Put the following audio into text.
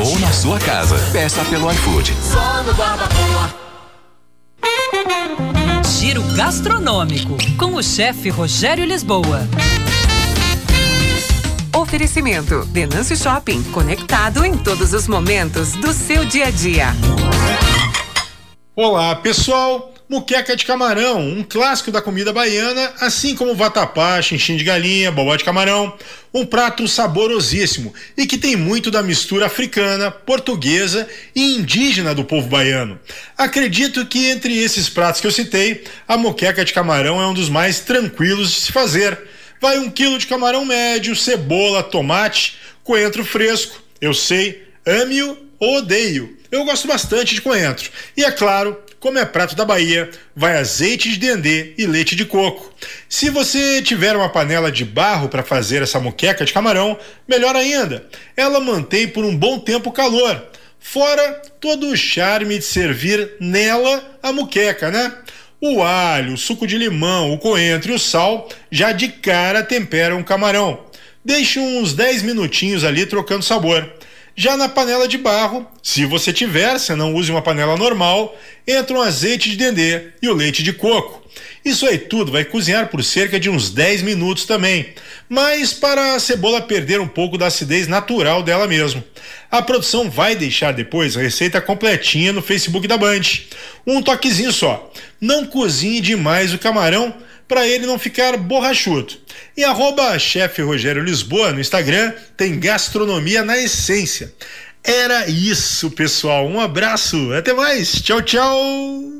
ou na sua casa. Peça pelo iFood. Só no Giro gastronômico com o chefe Rogério Lisboa. Oferecimento Denâncio Shopping, conectado em todos os momentos do seu dia a dia. Olá, pessoal. Muqueca de camarão, um clássico da comida baiana, assim como vatapá, xinxim de galinha, bobó de camarão, um prato saborosíssimo e que tem muito da mistura africana, portuguesa e indígena do povo baiano. Acredito que entre esses pratos que eu citei, a moqueca de camarão é um dos mais tranquilos de se fazer. Vai um quilo de camarão médio, cebola, tomate, coentro fresco. Eu sei, ame-o ou odeio. Eu gosto bastante de coentro. E é claro, como é prato da Bahia, vai azeite de dendê e leite de coco. Se você tiver uma panela de barro para fazer essa moqueca de camarão, melhor ainda. Ela mantém por um bom tempo o calor. Fora todo o charme de servir nela a muqueca, né? O alho, o suco de limão, o coentro e o sal já de cara temperam o camarão. Deixe uns 10 minutinhos ali trocando sabor. Já na panela de barro, se você tiver, se não use uma panela normal, entra um azeite de dendê e o leite de coco. Isso aí tudo vai cozinhar por cerca de uns 10 minutos também, mas para a cebola perder um pouco da acidez natural dela mesmo. A produção vai deixar depois a receita completinha no Facebook da Band. Um toquezinho só. Não cozinhe demais o camarão para ele não ficar borrachudo. E arroba chefe Rogério Lisboa no Instagram tem gastronomia na essência. Era isso, pessoal. Um abraço. Até mais. Tchau, tchau.